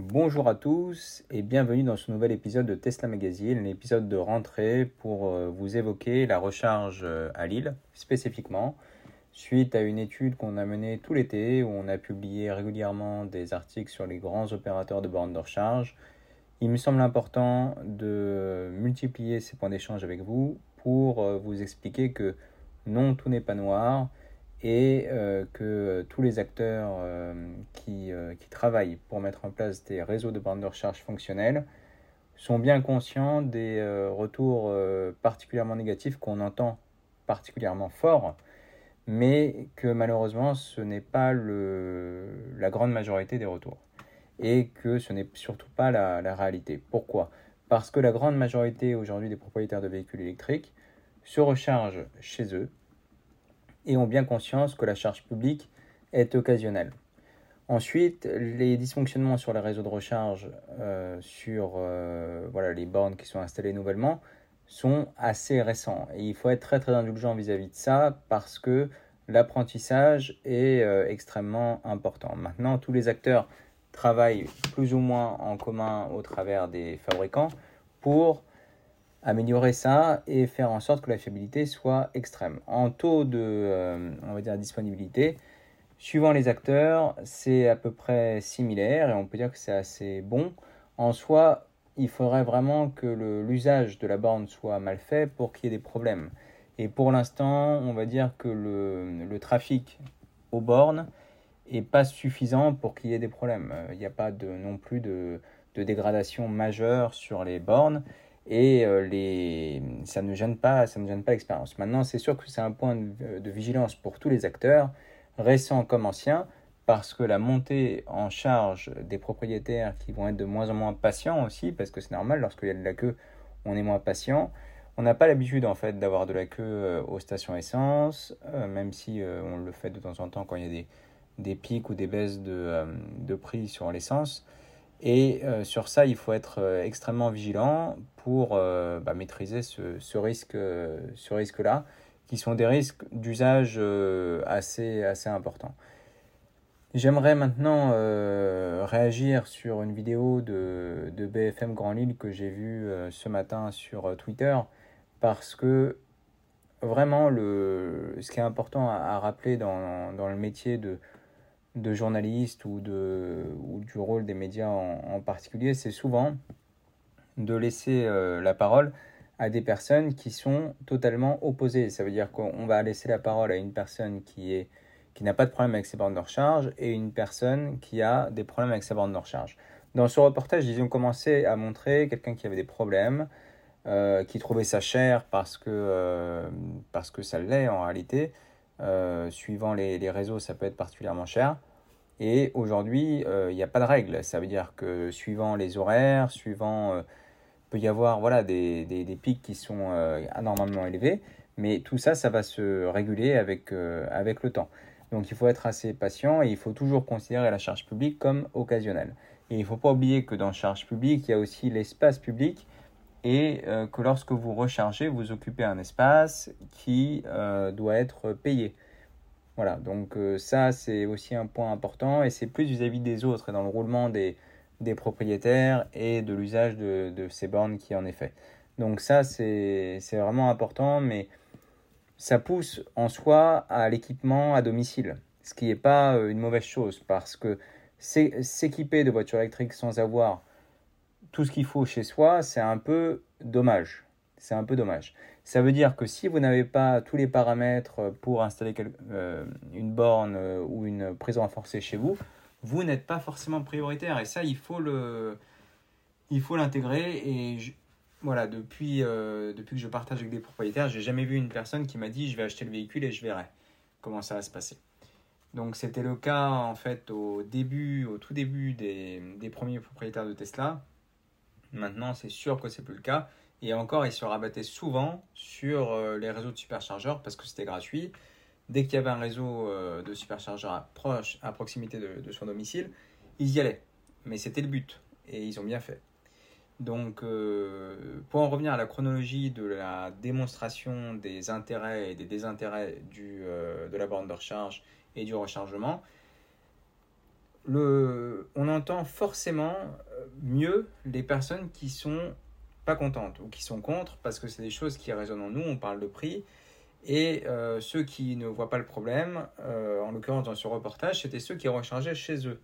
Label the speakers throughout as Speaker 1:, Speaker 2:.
Speaker 1: Bonjour à tous et bienvenue dans ce nouvel épisode de Tesla Magazine, l'épisode de rentrée pour euh, vous évoquer la recharge euh, à Lille spécifiquement, suite à une étude qu'on a menée tout l'été où on a publié régulièrement des articles sur les grands opérateurs de bornes de recharge. Il me semble important de multiplier ces points d'échange avec vous pour euh, vous expliquer que non, tout n'est pas noir et euh, que tous les acteurs euh, qui, euh, travaillent pour mettre en place des réseaux de bandes de recharge fonctionnels sont bien conscients des retours particulièrement négatifs qu'on entend particulièrement fort, mais que malheureusement ce n'est pas la grande majorité des retours et que ce n'est surtout pas la, la réalité. Pourquoi? Parce que la grande majorité aujourd'hui des propriétaires de véhicules électriques se rechargent chez eux et ont bien conscience que la charge publique est occasionnelle. Ensuite, les dysfonctionnements sur les réseaux de recharge, euh, sur euh, voilà, les bornes qui sont installées nouvellement, sont assez récents. Et il faut être très très indulgent vis-à-vis de ça parce que l'apprentissage est euh, extrêmement important. Maintenant, tous les acteurs travaillent plus ou moins en commun au travers des fabricants pour améliorer ça et faire en sorte que la fiabilité soit extrême. En taux de euh, on va dire, disponibilité, suivant les acteurs, c'est à peu près similaire et on peut dire que c'est assez bon. En soi, il faudrait vraiment que l'usage de la borne soit mal fait pour qu'il y ait des problèmes. Et pour l'instant, on va dire que le, le trafic aux bornes est pas suffisant pour qu'il y ait des problèmes. Euh, il n'y a pas de, non plus de, de dégradation majeure sur les bornes et euh, les, ça ne gêne pas, ça ne gêne pas l'expérience. Maintenant, c'est sûr que c'est un point de, vigilance pour tous les acteurs, récents comme anciens, parce que la montée en charge des propriétaires qui vont être de moins en moins patients aussi, parce que c'est normal, lorsqu'il y a de la queue, on est moins patient. On n'a pas l'habitude en fait d'avoir de la queue euh, aux stations essence, euh, même si on le fait de temps en temps quand il y a des, des pics ou des baisses de, de prix sur l'essence. Et euh, sur ça, il faut être euh, extrêmement vigilant pour euh, bah, maîtriser ce, risque, ce risque-là, qui sont des risques d'usage assez, assez importants. J'aimerais maintenant réagir sur une vidéo de, de BFM Grand Lille que j'ai vue ce matin sur Twitter, parce que vraiment, le, ce qui est important à, à rappeler dans, dans le métier de, de journalistes ou, de, ou du rôle des médias en, particulier, c'est souvent de laisser euh, la parole à des personnes qui sont totalement opposées. Ça veut dire qu'on va laisser la parole à une personne qui est qui n'a pas de problème avec ses bornes de recharge et une personne qui a des problèmes avec ses bornes de recharge. Dans ce reportage, ils ont commencé à montrer quelqu'un qui avait des problèmes, euh, qui trouvait ça cher parce que, euh, parce que ça l'est en réalité. Suivant les, les, réseaux, ça peut être particulièrement cher. Et aujourd'hui, il euh, n'y a pas de règle. Ça veut dire que suivant les horaires, suivant, euh, peut y avoir voilà, des, pics qui sont euh, anormalement élevés, mais tout ça, ça va se réguler avec, le temps. Donc il faut être assez patient et il faut toujours considérer la charge publique comme occasionnelle. Et il ne faut pas oublier que dans charge publique, il y a aussi l'espace public et que lorsque vous rechargez, vous occupez un espace qui doit être payé. Voilà, donc euh, ça c'est aussi un point important et c'est plus vis-à-vis -vis des autres et dans le roulement des, des propriétaires et de l'usage de, de, ces bornes qui en est fait. Donc ça c'est vraiment important, mais ça pousse en soi à l'équipement à domicile, ce qui n'est pas euh, une mauvaise chose parce que s'équiper de voitures électriques sans avoir tout ce qu'il faut chez soi, c'est un peu dommage. C'est un peu dommage. Ça veut dire que si vous n'avez pas tous les paramètres pour installer euh, une borne euh, ou une prise renforcée chez vous, vous n'êtes pas forcément prioritaire. Et ça, il faut le, il faut l'intégrer. Et voilà, depuis, euh, depuis que je partage avec des propriétaires, j'ai jamais vu une personne qui m'a dit je vais acheter le véhicule et je verrai comment ça va se passer. Donc c'était le cas en fait au début, au tout début des, des premiers propriétaires de Tesla. Maintenant, c'est sûr que c'est plus le cas. Et encore, ils se rabattaient souvent sur euh, les réseaux de superchargeurs parce que c'était gratuit. Dès qu'il y avait un réseau euh, de superchargeurs à, proche, à proximité de, son domicile, ils y allaient. Mais c'était le but. Et ils ont bien fait. Donc, euh, pour en revenir à la chronologie de la démonstration des intérêts et des désintérêts du, de la borne de recharge et du rechargement, on entend forcément mieux les personnes qui sont pas contentes ou qui sont contre parce que c'est des choses qui résonnent en nous, on parle de prix. Et euh, ceux qui ne voient pas le problème, euh, en l'occurrence dans ce reportage, c'était ceux qui rechargeaient chez eux.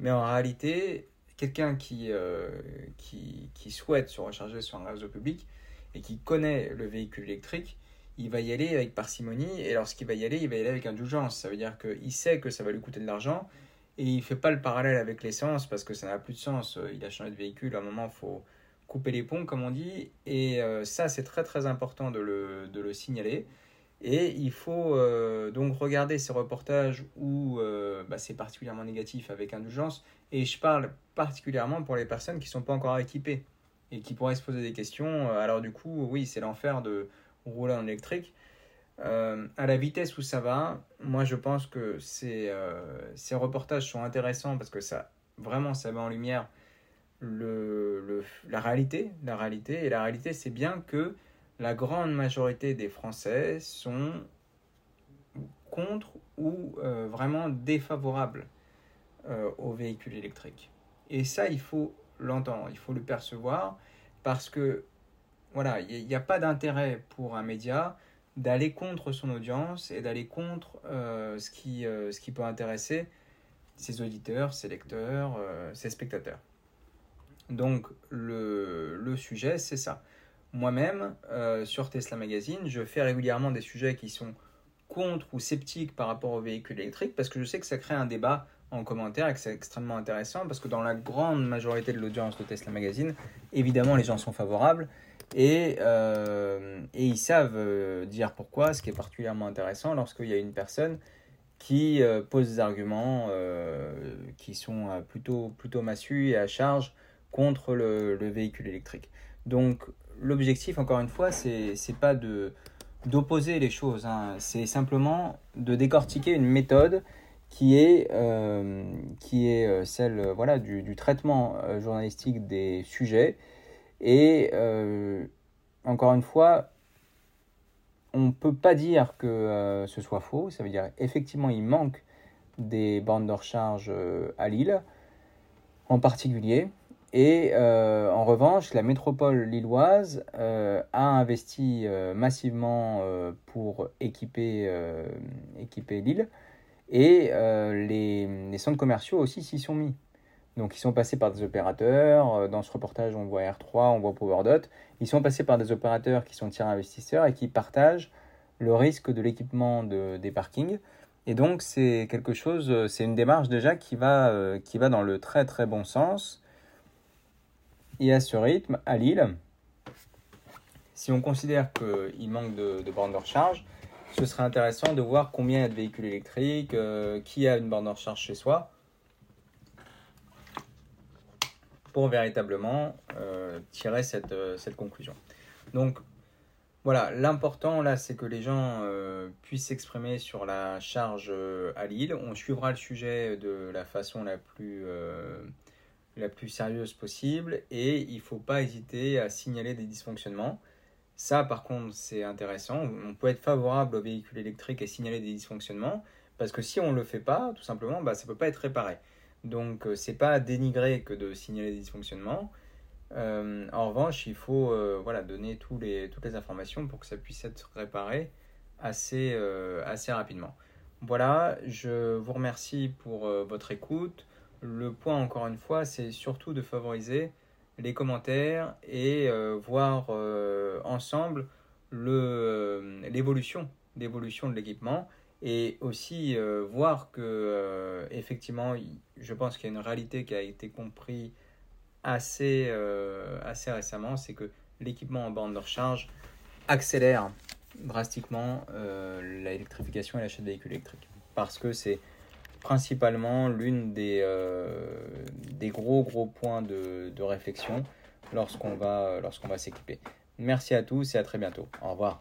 Speaker 1: Mais en réalité, quelqu'un qui, euh, qui, qui, souhaite se recharger sur un réseau public et qui connaît le véhicule électrique, il va y aller avec parcimonie et lorsqu'il va y aller, il va y aller avec indulgence. Ça veut dire qu'il sait que ça va lui coûter de l'argent et il ne fait pas le parallèle avec l'essence parce que ça n'a plus de sens. Il a changé de véhicule, à un moment, il faut couper les ponts, comme on dit. Et euh, ça, c'est très très important de le, de le, signaler. Et il faut euh, donc regarder ces reportages où euh, bah, c'est particulièrement négatif avec indulgence. Et je parle particulièrement pour les personnes qui ne sont pas encore équipées et qui pourraient se poser des questions. Alors du coup, oui, c'est l'enfer de rouler en électrique. à la vitesse où ça va, moi je pense que ces, ces reportages sont intéressants parce que ça vraiment ça met en lumière le, la réalité. La réalité, et la réalité, c'est bien que la grande majorité des Français sont contre ou euh, vraiment défavorables euh, aux véhicules électriques. Et ça, il faut l'entendre, il faut le percevoir, parce que voilà, il n'y a, pas d'intérêt pour un média d'aller contre son audience et d'aller contre euh, ce, qui, ce qui peut intéresser ses auditeurs, ses lecteurs, ses spectateurs. Donc le, sujet, c'est ça. Moi-même, euh, sur Tesla Magazine, je fais régulièrement des sujets qui sont contre ou sceptiques par rapport aux véhicules électriques parce que je sais que ça crée un débat en commentaire et que c'est extrêmement intéressant parce que dans la grande majorité de l'audience de Tesla Magazine, évidemment, les gens sont favorables et, euh, ils savent euh, dire pourquoi, ce qui est particulièrement intéressant lorsqu'il y a une personne qui pose des arguments qui sont plutôt, plutôt massus et à charge contre le, véhicule électrique. Donc l'objectif, encore une fois, c'est pas d'opposer les choses, hein. c'est simplement de décortiquer une méthode qui est, euh, qui est euh, celle voilà, du, traitement euh, journalistique des sujets. Et encore une fois, on ne peut pas dire que ce soit faux, ça veut dire effectivement il manque des bandes de recharge à Lille en particulier. Et euh, en revanche, la métropole lilloise euh, a investi euh, massivement pour équiper, équiper Lille et les, centres commerciaux aussi s'y sont mis. Donc ils sont passés par des opérateurs, dans ce reportage on voit R3, on voit PowerDot, ils sont passés par des opérateurs qui sont tiers investisseurs et qui partagent le risque de l'équipement de, des parkings. Et donc c'est quelque chose, c'est une démarche déjà qui va, qui va dans le très très bon sens et à ce rythme, à Lille, si on considère qu'il manque de, de bornes de recharge, ce serait intéressant de voir combien il y a de véhicules électriques, euh, qui a une borne de recharge chez soi, pour véritablement euh, tirer cette, euh, cette, conclusion. Donc voilà, l'important là, c'est que les gens puissent s'exprimer sur la charge à Lille. On suivra le sujet de la façon la plus la plus sérieuse possible et il ne faut pas hésiter à signaler des dysfonctionnements. Ça, par contre, c'est intéressant. On peut être favorable aux véhicules électriques et signaler des dysfonctionnements parce que si on ne le fait pas, tout simplement, bah, ça ne peut pas être réparé. Donc, euh, c'est pas dénigrer que de signaler des dysfonctionnements. Euh, en revanche, il faut euh, donner toutes les informations pour que ça puisse être réparé assez rapidement. Voilà, je vous remercie pour votre écoute le point, encore une fois, c'est surtout de favoriser les commentaires et euh, voir euh, ensemble euh, l'évolution l'évolution de l'équipement et aussi voir que effectivement je pense qu'il y a une réalité qui a été comprise assez, assez récemment c'est que l'équipement en bande de recharge accélère drastiquement l'électrification et l'achat de véhicules électriques. Parce que c'est principalement l'une des, euh, des gros gros points de, de réflexion lorsqu'on va, lorsqu'on va s'équiper. Merci à tous et à très bientôt. Au revoir.